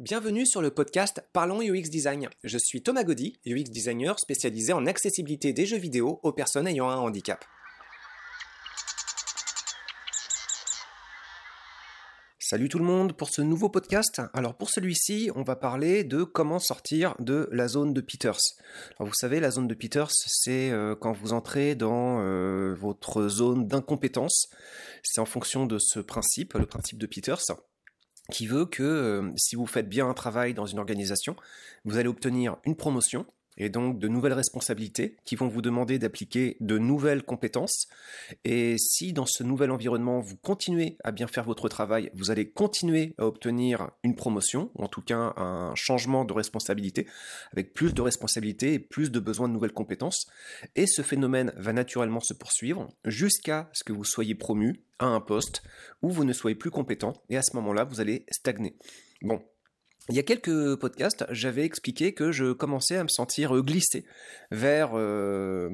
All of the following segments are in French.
Bienvenue sur le podcast Parlons UX Design. Je suis Thomas Gaudy, UX designer spécialisé en accessibilité des jeux vidéo aux personnes ayant un handicap. Salut tout le monde pour ce nouveau podcast. Alors pour celui-ci, on va parler de comment sortir de la zone de Peters. Vous savez, la zone de Peters, c'est euh, quand vous entrez dans euh, votre zone d'incompétence. C'est en fonction de ce principe, le principe de Peters qui veut que euh, si vous faites bien un travail dans une organisation, vous allez obtenir une promotion et donc de nouvelles responsabilités qui vont vous demander d'appliquer de nouvelles compétences. Et si dans ce nouvel environnement, vous continuez à bien faire votre travail, vous allez continuer à obtenir une promotion, ou en tout cas un changement de responsabilité, avec plus de responsabilités et plus de besoins de nouvelles compétences. Et ce phénomène va naturellement se poursuivre jusqu'à ce que vous soyez promu à un poste où vous ne soyez plus compétent, et à ce moment-là, vous allez stagner. Bon, il y a quelques podcasts, j'avais expliqué que je commençais à me sentir glissé vers euh,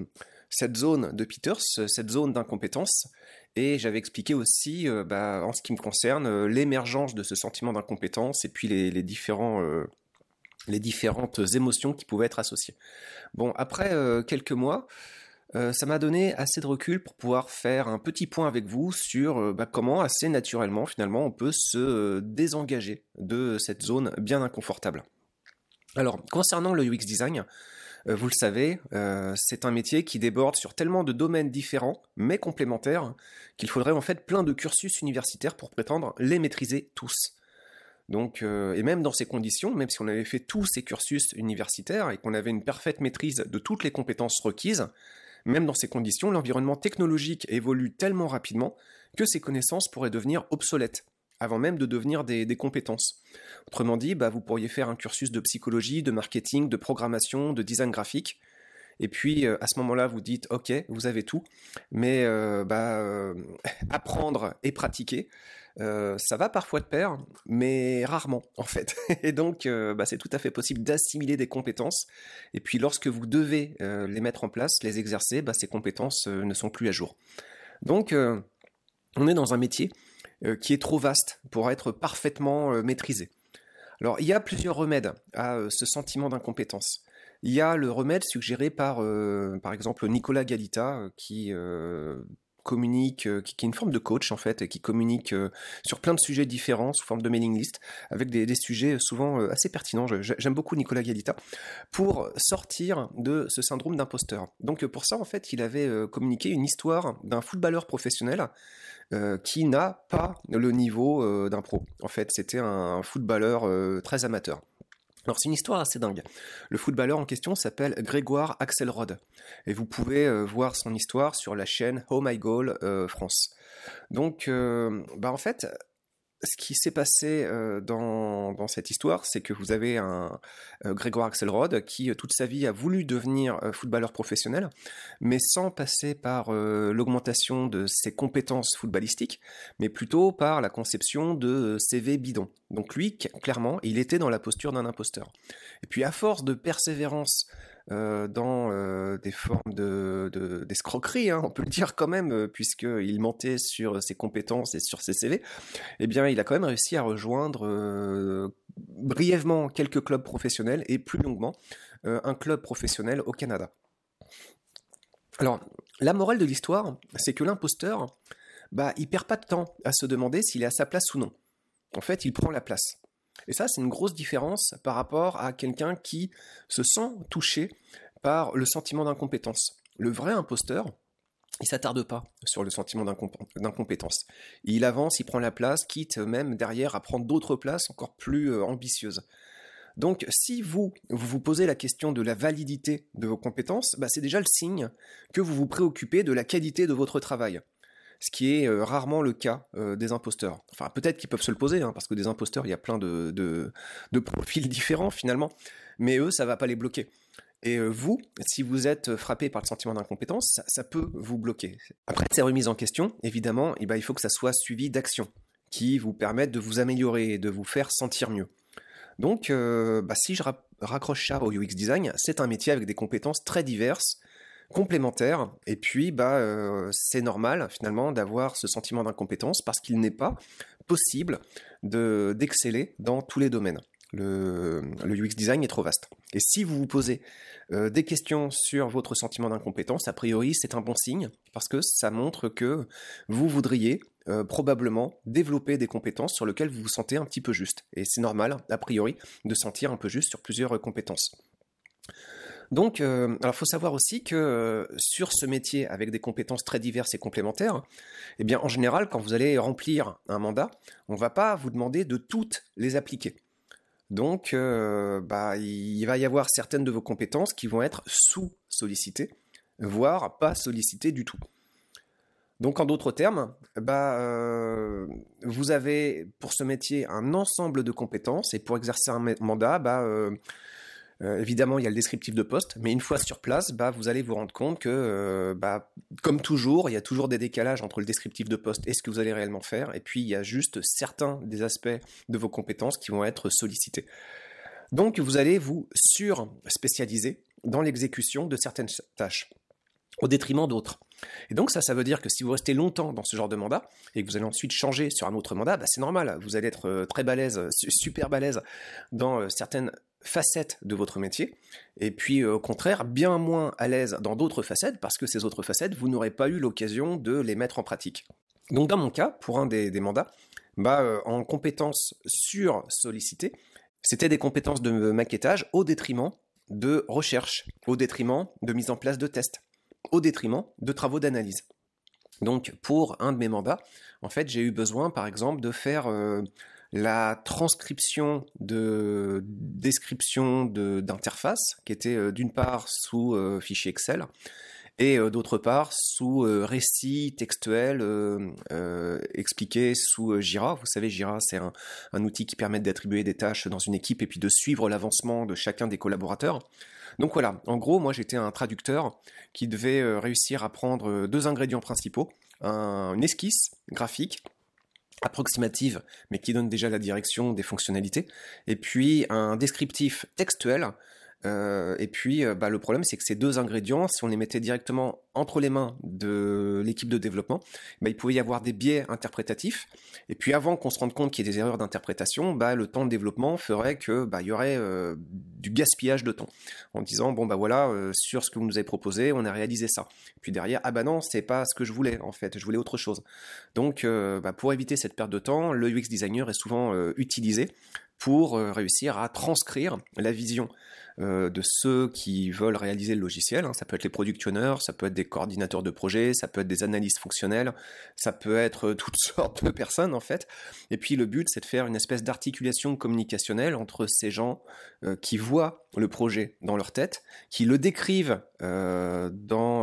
cette zone de Peters, cette zone d'incompétence, et j'avais expliqué aussi, euh, bah, en ce qui me concerne, euh, l'émergence de ce sentiment d'incompétence et puis les différentes émotions qui pouvaient être associées. Bon, après quelques mois, euh, ça m'a donné assez de recul pour pouvoir faire un petit point avec vous sur euh, bah, comment assez naturellement finalement on peut se euh, désengager de cette zone bien inconfortable. Alors concernant le UX design, vous le savez, c'est un métier qui déborde sur tellement de domaines différents mais complémentaires qu'il faudrait en fait plein de cursus universitaires pour prétendre les maîtriser tous. Donc, et même dans ces conditions, même si on avait fait tous ces cursus universitaires et qu'on avait une parfaite maîtrise de toutes les compétences requises, même dans ces conditions, l'environnement technologique évolue tellement rapidement que ces connaissances pourraient devenir obsolètes avant même de devenir des, compétences. Autrement dit, bah, vous pourriez faire un cursus de psychologie, de marketing, de programmation, de design graphique, et puis euh, à ce moment-là, vous dites, ok, vous avez tout, mais euh, bah, euh, apprendre et pratiquer, ça va parfois de pair, mais rarement en fait. Et donc, bah, c'est tout à fait possible d'assimiler des compétences. Et puis, lorsque vous devez les mettre en place, les exercer, bah, ces compétences ne sont plus à jour. Donc, on est dans un métier qui est trop vaste pour être parfaitement maîtrisé. Alors, il y a plusieurs remèdes à ce sentiment d'incompétence. Il y a le remède suggéré par, euh, par exemple, Nicolas Galita, euh, qui euh, communique, qui, est une forme de coach en fait, qui communique sur plein de sujets différents sous forme de mailing list, avec des, sujets souvent assez pertinents. J'aime beaucoup Nicolas Galita pour sortir de ce syndrome d'imposteur. Donc pour ça, en fait, il avait communiqué une histoire d'un footballeur professionnel qui n'a pas le niveau d'un pro. En fait, c'était un footballeur très amateur. Alors c'est une histoire assez dingue. Le footballeur en question s'appelle Grégoire Axelrod et vous pouvez euh, voir son histoire sur la chaîne Oh My Goal euh, France. Donc euh, bah en fait ce qui s'est passé euh, dans, cette histoire, c'est que vous avez un euh, Grégoire Axelrod qui, euh, toute sa vie, a voulu devenir footballeur professionnel, mais sans passer par l'augmentation de ses compétences footballistiques, mais plutôt par la conception de CV bidon. Donc lui, clairement, il était dans la posture d'un imposteur. Et puis à force de persévérance dans des formes de, d'escroquerie, hein, on peut le dire quand même, euh, puisqu'il mentait sur ses compétences et sur ses CV, eh bien, il a quand même réussi à rejoindre brièvement quelques clubs professionnels et plus longuement un club professionnel au Canada. Alors, la morale de l'histoire, c'est que l'imposteur, bah, il perd pas de temps à se demander s'il est à sa place ou non. En fait, il prend la place. Et ça, c'est une grosse différence par rapport à quelqu'un qui se sent touché par le sentiment d'incompétence. Le vrai imposteur, il s'attarde pas sur le sentiment d'incompétence. Il avance, il prend la place, quitte même derrière à prendre d'autres places encore plus euh, ambitieuses. Donc, si vous, vous posez la question de la validité de vos compétences, bah, c'est déjà le signe que vous vous préoccupez de la qualité de votre travail ce qui est euh, rarement le cas euh, des imposteurs. Enfin, peut-être qu'ils peuvent se le poser, hein, parce que des imposteurs, il y a plein de, profils différents finalement, mais eux, ça va pas les bloquer. Et euh, vous, si vous êtes frappé par le sentiment d'incompétence, ça, peut vous bloquer. Après ces remises en question, évidemment, eh ben, il faut que ça soit suivi d'actions qui vous permettent de vous améliorer et de vous faire sentir mieux. Donc, bah, si je raccroche ça au UX design, c'est un métier avec des compétences très diverses complémentaires. Et puis, bah, euh, c'est normal finalement d'avoir ce sentiment d'incompétence parce qu'il n'est pas possible de d'exceller dans tous les domaines. Le, UX design est trop vaste. Et si vous vous posez euh, des questions sur votre sentiment d'incompétence, a priori c'est un bon signe parce que ça montre que vous voudriez euh, probablement développer des compétences sur lesquelles vous vous sentez un petit peu juste. Et c'est normal, a priori, de sentir un peu juste sur plusieurs compétences. Donc, euh, alors faut savoir aussi que euh, sur ce métier avec des compétences très diverses et complémentaires, eh bien en général, quand vous allez remplir un mandat, on ne va pas vous demander de toutes les appliquer. Donc, euh, bah, il va y avoir certaines de vos compétences qui vont être sous-sollicitées, voire pas sollicitées du tout. Donc, en d'autres termes, bah, vous avez pour ce métier un ensemble de compétences et pour exercer un mandat, bah, euh, évidemment, il y a le descriptif de poste, mais une fois sur place, bah, vous allez vous rendre compte que, euh, bah, comme toujours, il y a toujours des décalages entre le descriptif de poste et ce que vous allez réellement faire, et puis il y a juste certains des aspects de vos compétences qui vont être sollicités. Donc, vous allez vous sur-spécialiser dans l'exécution de certaines tâches, au détriment d'autres. Et donc ça, ça veut dire que si vous restez longtemps dans ce genre de mandat et que vous allez ensuite changer sur un autre mandat, bah, c'est normal, vous allez être euh, très balèze, super balèze dans certaines facettes de votre métier, et puis euh, au contraire bien moins à l'aise dans d'autres facettes, parce que ces autres facettes, vous n'aurez pas eu l'occasion de les mettre en pratique. Donc dans mon cas, pour un des, mandats, bah, euh, en compétences sur sollicité, c'était des compétences de maquettage au détriment de recherche, au détriment de mise en place de tests, au détriment de travaux d'analyse. Donc pour un de mes mandats, en fait, j'ai eu besoin par exemple de faire euh, la transcription de description d'interface, qui était euh, d'une part sous euh, fichier Excel, et euh, d'autre part sous récit textuel expliqué sous Jira. Vous savez, Jira, c'est un, outil qui permet d'attribuer des tâches dans une équipe et puis de suivre l'avancement de chacun des collaborateurs. Donc voilà, en gros, moi j'étais un traducteur qui devait réussir à prendre deux ingrédients principaux, un, une esquisse graphique approximative, mais qui donne déjà la direction des fonctionnalités, et puis un descriptif textuel euh, et puis, euh, bah, le problème, c'est que ces deux ingrédients, si on les mettait directement entre les mains de l'équipe de développement, bah, il pouvait y avoir des biais interprétatifs. Et puis, avant qu'on se rende compte qu'il y ait des erreurs d'interprétation, bah, le temps de développement ferait que il y aurait euh, du gaspillage de temps, en disant bon bah voilà, sur ce que vous nous avez proposé, on a réalisé ça. puis derrière, ah bah non, c'est pas ce que je voulais en fait, je voulais autre chose. Donc, pour éviter cette perte de temps, le UX designer est souvent utilisé pour réussir à transcrire la vision euh, de ceux qui veulent réaliser le logiciel. Hein. Ça peut être les product owners, ça peut être des coordinateurs de projet, ça peut être des analystes fonctionnels, ça peut être euh, toutes sortes de personnes en fait. Et puis le but, c'est de faire une espèce d'articulation communicationnelle entre ces gens euh, qui voient le projet dans leur tête, qui le décrivent dans,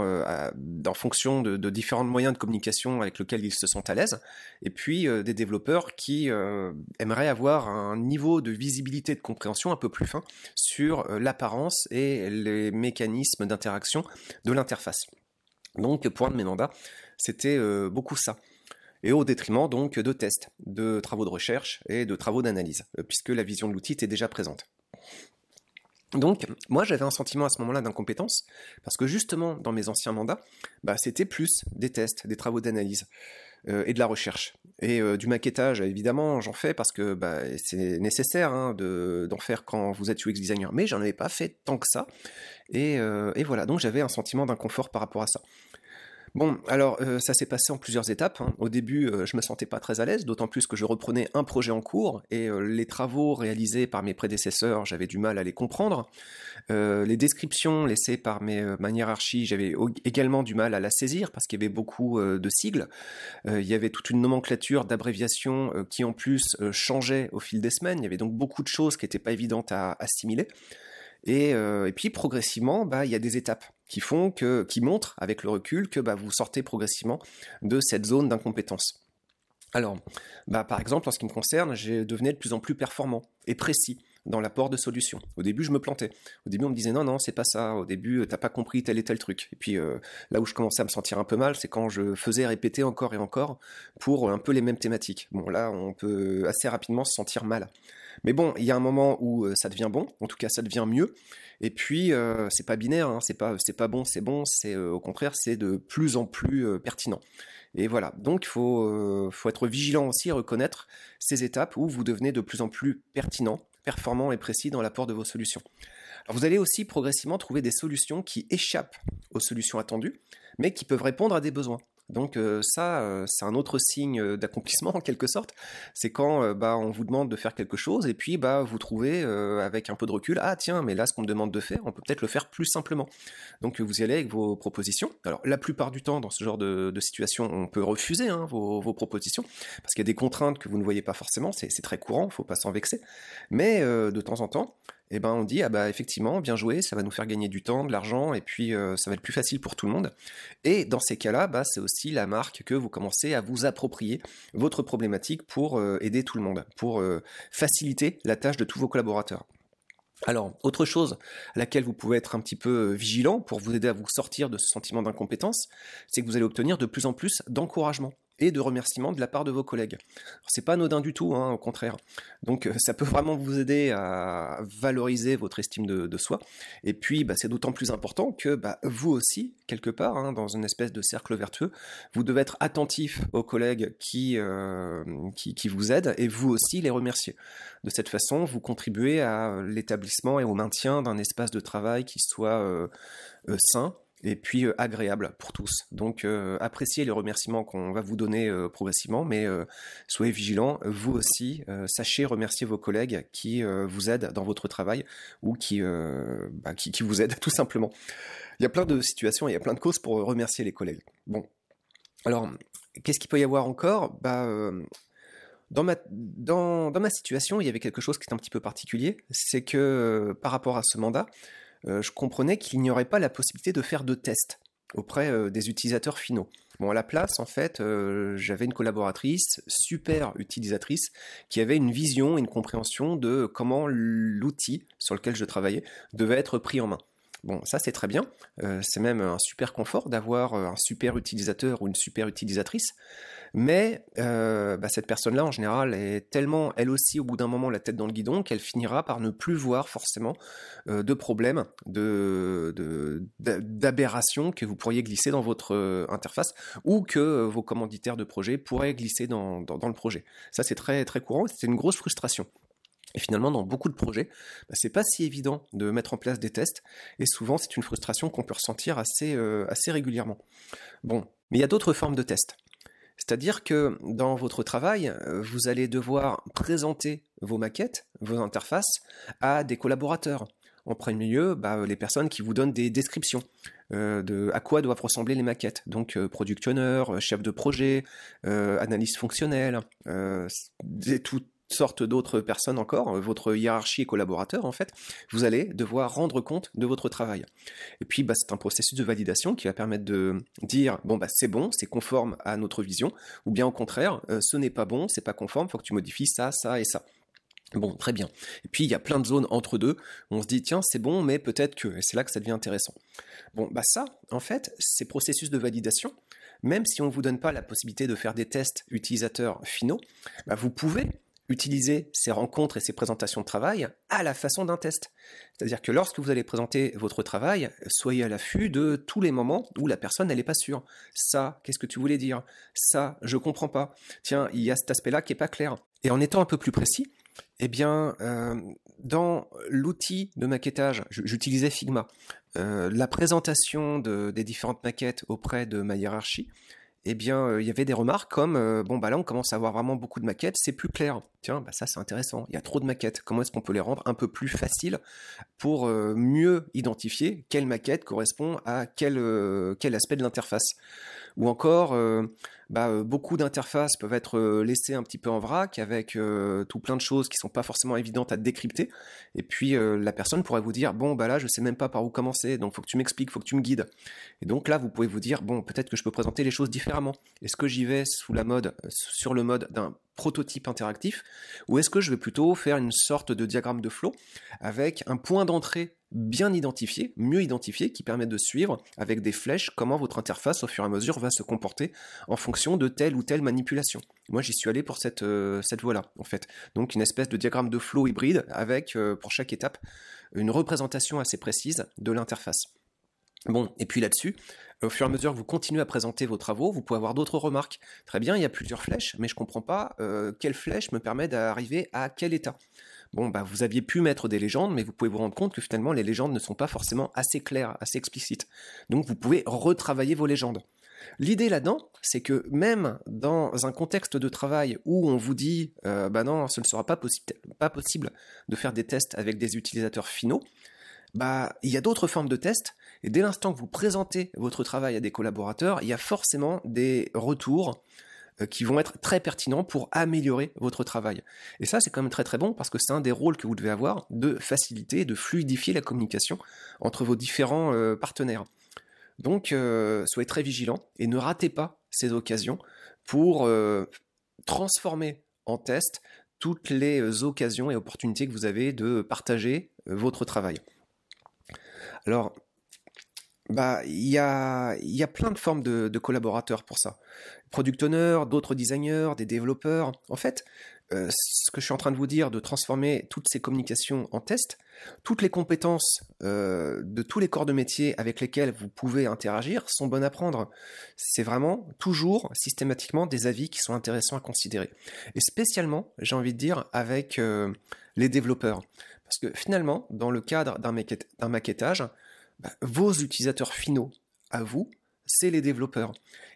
en fonction de, de, différents moyens de communication avec lesquels ils se sentent à l'aise, et puis des développeurs qui aimeraient avoir un niveau de visibilité, de compréhension un peu plus fin sur l'apparence et les mécanismes d'interaction de l'interface. Donc pour un de mes mandats, c'était euh, beaucoup ça. Et au détriment donc de tests, de travaux de recherche et de travaux d'analyse, euh, puisque la vision de l'outil était déjà présente. Donc, moi, j'avais un sentiment à ce moment-là d'incompétence, parce que justement, dans mes anciens mandats, bah, c'était plus des tests, des travaux d'analyse. Euh, et de la recherche. Et euh, du maquettage, évidemment, j'en fais parce que bah, c'est nécessaire hein, d'en faire quand vous êtes UX designer. Mais j'en avais pas fait tant que ça. Et, euh, et voilà, donc j'avais un sentiment d'inconfort par rapport à ça. Bon, alors euh, ça s'est passé en plusieurs étapes. Hein. Au début, euh, je me sentais pas très à l'aise, d'autant plus que je reprenais un projet en cours et euh, les travaux réalisés par mes prédécesseurs, j'avais du mal à les comprendre. les descriptions laissées par mes, ma hiérarchie, j'avais également du mal à la saisir parce qu'il y avait beaucoup de sigles. il y avait toute une nomenclature d'abréviations qui en plus changeait au fil des semaines. Il y avait donc beaucoup de choses qui n'étaient pas évidentes à assimiler. Et, puis progressivement, bah, il y a des étapes qui montrent avec le recul que bah, vous sortez progressivement de cette zone d'incompétence. Alors, bah, par exemple, en ce qui me concerne, j'ai devenu de plus en plus performant et précis dans l'apport de solutions. Au début, je me plantais. Au début, on me disait non, non, c'est pas ça. Au début, t'as pas compris tel et tel truc. Et puis euh, là où je commençais à me sentir un peu mal, c'est quand je faisais répéter encore et encore pour un peu les mêmes thématiques. Bon, là, on peut assez rapidement se sentir mal. Mais bon, il y a un moment où euh, ça devient bon, en tout cas ça devient mieux. Et puis euh, c'est pas binaire, hein, c'est pas c'est pas bon, c'est bon, c'est au contraire c'est de plus en plus pertinent. Et voilà, donc il faut, faut être vigilant aussi, reconnaître ces étapes où vous devenez de plus en plus pertinent, performant et précis dans l'apport de vos solutions. vous allez aussi progressivement trouver des solutions qui échappent aux solutions attendues, mais qui peuvent répondre à des besoins. Donc euh, ça, euh, c'est un autre signe euh, d'accomplissement en quelque sorte. C'est quand bah, on vous demande de faire quelque chose et puis bah, vous trouvez avec un peu de recul, ah tiens, mais là ce qu'on me demande de faire, on peut peut-être le faire plus simplement. Donc vous y allez avec vos propositions. Alors la plupart du temps, dans ce genre de, situation, on peut refuser hein, vos, vos, propositions parce qu'il y a des contraintes que vous ne voyez pas forcément, c'est très courant, faut pas s'en vexer. Mais de temps en temps, eh ben on dit ah bah effectivement bien joué, ça va nous faire gagner du temps, de l'argent et puis euh, ça va être plus facile pour tout le monde. Et dans ces cas-là, bah, c'est aussi la marque que vous commencez à vous approprier votre problématique pour euh, aider tout le monde, pour euh, faciliter la tâche de tous vos collaborateurs. Alors, autre chose à laquelle vous pouvez être un petit peu vigilant pour vous aider à vous sortir de ce sentiment d'incompétence, c'est que vous allez obtenir de plus en plus d'encouragement et de remerciements de la part de vos collègues. C'est pas anodin du tout, hein, au contraire. Donc euh, ça peut vraiment vous aider à valoriser votre estime de, soi. Et puis bah, c'est d'autant plus important que bah, vous aussi, quelque part, hein, dans une espèce de cercle vertueux, vous devez être attentif aux collègues qui, euh, qui, qui, vous aident et vous aussi les remercier. De cette façon, vous contribuez à l'établissement et au maintien d'un espace de travail qui soit euh, sain, et puis euh, agréable pour tous. Donc euh, appréciez les remerciements qu'on va vous donner euh, progressivement, mais soyez vigilants, vous aussi, sachez remercier vos collègues qui vous aident dans votre travail ou qui, bah, qui, vous aident tout simplement. Il y a plein de situations, il y a plein de causes pour remercier les collègues. Bon, alors qu'est-ce qu'il peut y avoir encore? Bah, dans ma, dans, dans ma situation, il y avait quelque chose qui est un petit peu particulier, c'est que par rapport à ce mandat, je comprenais qu'il n'y aurait pas la possibilité de faire de tests auprès euh, des utilisateurs finaux. Bon, à la place, en fait, euh, j'avais une collaboratrice, super utilisatrice, qui avait une vision, une compréhension de comment l'outil sur lequel je travaillais devait être pris en main. Bon, ça c'est très bien, c'est même un super confort d'avoir un super utilisateur ou une super utilisatrice. Mais euh, bah, cette personne-là, en général, est tellement, elle aussi, au bout d'un moment, la tête dans le guidon, qu'elle finira par ne plus voir forcément euh, de problèmes, de, d'aberrations que vous pourriez glisser dans votre euh, interface ou que vos commanditaires de projet pourraient glisser dans, dans, le projet. Ça, c'est très, très courant. C'est une grosse frustration. Et finalement, dans beaucoup de projets, bah, c'est pas si évident de mettre en place des tests, et souvent c'est une frustration qu'on peut ressentir assez, assez régulièrement. Bon, mais il y a d'autres formes de tests. C'est-à-dire que dans votre travail, euh, vous allez devoir présenter vos maquettes, vos interfaces à des collaborateurs. En premier lieu, bah, les personnes qui vous donnent des descriptions euh, de à quoi doivent ressembler les maquettes. Donc, euh, product chef de projet, analyse fonctionnelle, tout, sorte d'autres personnes encore, euh, votre hiérarchie et collaborateur en fait, vous allez devoir rendre compte de votre travail. Et puis bah, c'est un processus de validation qui va permettre de dire bon bah c'est bon, c'est conforme à notre vision, ou bien au contraire, euh, ce n'est pas bon, c'est pas conforme, faut que tu modifies ça, ça et ça. Bon, très bien. Et puis il y a plein de zones entre deux. Où on se dit tiens c'est bon, mais peut-être que. C'est là que ça devient intéressant. Bon bah ça, en fait, ces processus de validation, même si on ne vous donne pas la possibilité de faire des tests utilisateurs finaux, bah, vous pouvez utiliser ces rencontres et ces présentations de travail à la façon d'un test. C'est-à-dire que lorsque vous allez présenter votre travail, soyez à l'affût de tous les moments où la personne n'est pas sûre. Ça, qu'est-ce que tu voulais dire? Ça, je comprends pas. Tiens, il y a cet aspect-là qui est pas clair. Et en étant un peu plus précis, eh bien, euh, dans l'outil de maquettage, j'utilisais Figma. Euh, la présentation des différentes maquettes auprès de ma hiérarchie, eh bien, euh, il y avait des remarques comme euh, bon bah là on commence à avoir vraiment beaucoup de maquettes, c'est plus clair. Tiens, bah ça c'est intéressant. Il y a trop de maquettes. Comment est-ce qu'on peut les rendre un peu plus faciles pour euh, mieux identifier quelle maquette correspond à quel quel aspect de l'interface? Ou encore bah, euh, beaucoup d'interfaces peuvent être euh, laissées un petit peu en vrac avec euh, tout plein de choses qui sont pas forcément évidentes à décrypter. Et puis la personne pourrait vous dire bon bah là je sais même pas par où commencer, donc faut que tu m'expliques, faut que tu me guides. Et donc là vous pouvez vous dire bon peut-être que je peux présenter les choses différemment. Est-ce que j'y vais sur le mode d'un prototype interactif ou est-ce que je vais plutôt faire une sorte de diagramme de flow avec un point d'entrée bien identifié, mieux identifié, qui permet de suivre avec des flèches comment votre interface au fur et à mesure va se comporter en fonction de telle ou telle manipulation. Moi j'y suis allé pour cette, euh, voie-là en fait. Donc une espèce de diagramme de flow hybride avec euh, pour chaque étape une représentation assez précise de l'interface. Bon, et puis là-dessus, au fur et à mesure que vous continuez à présenter vos travaux, vous pouvez avoir d'autres remarques. Très bien, il y a plusieurs flèches, mais je ne comprends pas euh, quelle flèche me permet d'arriver à quel état. Bon, bah, vous aviez pu mettre des légendes, mais vous pouvez vous rendre compte que finalement, les légendes ne sont pas forcément assez claires, assez explicites. Donc, vous pouvez retravailler vos légendes. L'idée là-dedans, c'est que même dans un contexte de travail où on vous dit, euh, bah non, ce ne sera pas, possible de faire des tests avec des utilisateurs finaux, bah, il y a d'autres formes de tests, et dès l'instant que vous présentez votre travail à des collaborateurs, il y a forcément des retours qui vont être très pertinents pour améliorer votre travail. Et ça, c'est quand même très très bon parce que c'est un des rôles que vous devez avoir de faciliter, de fluidifier la communication entre vos différents euh, partenaires. Donc, euh, soyez très vigilants et ne ratez pas ces occasions pour transformer en test toutes les occasions et opportunités que vous avez de partager votre travail. Alors, bah, il y a, y a plein de formes de, collaborateurs pour ça. Product owner, d'autres designers, des développeurs. En fait, euh, ce que je suis en train de vous dire, de transformer toutes ces communications en test, toutes les compétences euh, de tous les corps de métier avec lesquels vous pouvez interagir sont bonnes à prendre. C'est vraiment toujours systématiquement des avis qui sont intéressants à considérer. Et spécialement, j'ai envie de dire, avec euh, les développeurs. Parce que finalement, dans le cadre d'un maquettage, bah, vos utilisateurs finaux, à vous, c'est les développeurs.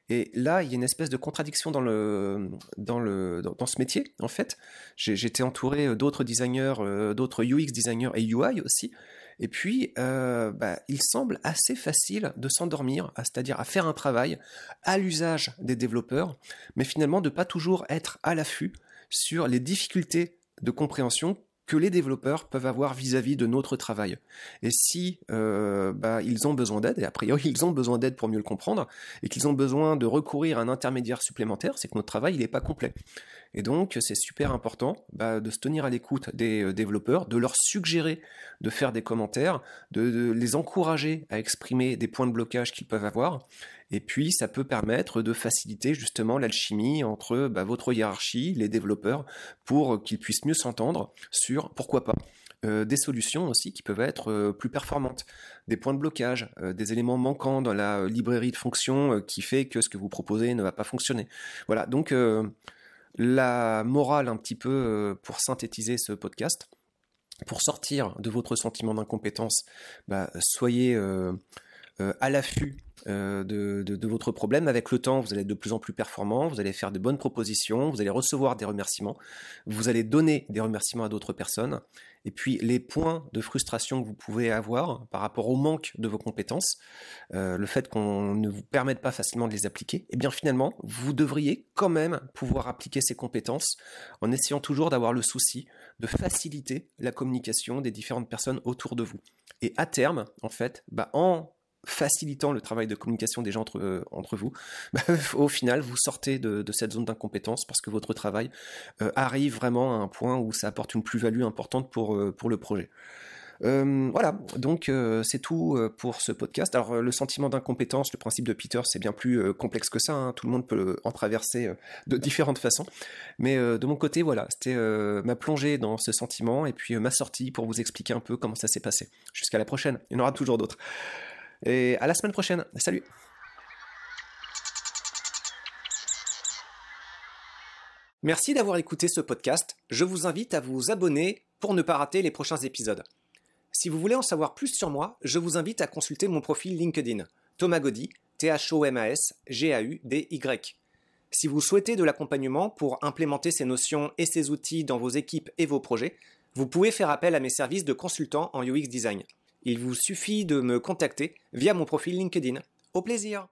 Et là, il y a une espèce de contradiction dans, ce métier, en fait. J'étais entouré d'autres designers, euh, d'autres UX designers et UI aussi. Et puis, euh, bah, il semble assez facile de s'endormir, c'est-à-dire à faire un travail à l'usage des développeurs, mais finalement de pas toujours être à l'affût sur les difficultés de compréhension que les développeurs peuvent avoir vis-à-vis de notre travail. Et si euh, bah, ils ont besoin d'aide, et a priori ils ont besoin d'aide pour mieux le comprendre, et qu'ils ont besoin de recourir à un intermédiaire supplémentaire, c'est que notre travail n'est pas complet. Et donc c'est super important bah, de se tenir à l'écoute des euh, développeurs, de leur suggérer de faire des commentaires, de les encourager à exprimer des points de blocage qu'ils peuvent avoir, et puis, ça peut permettre de faciliter justement l'alchimie entre bah, votre hiérarchie, les développeurs, pour qu'ils puissent mieux s'entendre sur, pourquoi pas, euh, des solutions aussi qui peuvent être euh, plus performantes, des points de blocage, euh, des éléments manquants dans la librairie de fonctions qui fait que ce que vous proposez ne va pas fonctionner. Voilà, donc la morale un petit peu pour synthétiser ce podcast, pour sortir de votre sentiment d'incompétence, bah, soyez à l'affût euh, de, votre problème. Avec le temps, vous allez être de plus en plus performant, vous allez faire de bonnes propositions, vous allez recevoir des remerciements, vous allez donner des remerciements à d'autres personnes. Et puis les points de frustration que vous pouvez avoir par rapport au manque de vos compétences, euh, le fait qu'on ne vous permette pas facilement de les appliquer, eh bien finalement, vous devriez quand même pouvoir appliquer ces compétences en essayant toujours d'avoir le souci de faciliter la communication des différentes personnes autour de vous. Et à terme, en fait, bah, en facilitant le travail de communication des gens entre, euh, entre vous, bah, au final, vous sortez de, cette zone d'incompétence parce que votre travail euh, arrive vraiment à un point où ça apporte une plus-value importante pour, euh, pour le projet. voilà, donc c'est tout pour ce podcast. Alors le sentiment d'incompétence, le principe de Peter, c'est bien plus complexe que ça. Hein. Tout le monde peut en traverser de différentes façons. Mais de mon côté, voilà, c'était ma plongée dans ce sentiment et puis ma sortie pour vous expliquer un peu comment ça s'est passé. Jusqu'à la prochaine. Il y en aura toujours d'autres. Et à la semaine prochaine. Salut Merci d'avoir écouté ce podcast. Je vous invite à vous abonner pour ne pas rater les prochains épisodes. Si vous voulez en savoir plus sur moi, je vous invite à consulter mon profil LinkedIn, Thomas Gaudy, T-H-O-M-A-S, G-A-U-D-Y. Si vous souhaitez de l'accompagnement pour implémenter ces notions et ces outils dans vos équipes et vos projets, vous pouvez faire appel à mes services de consultant en UX Design. Il vous suffit de me contacter via mon profil LinkedIn. Au plaisir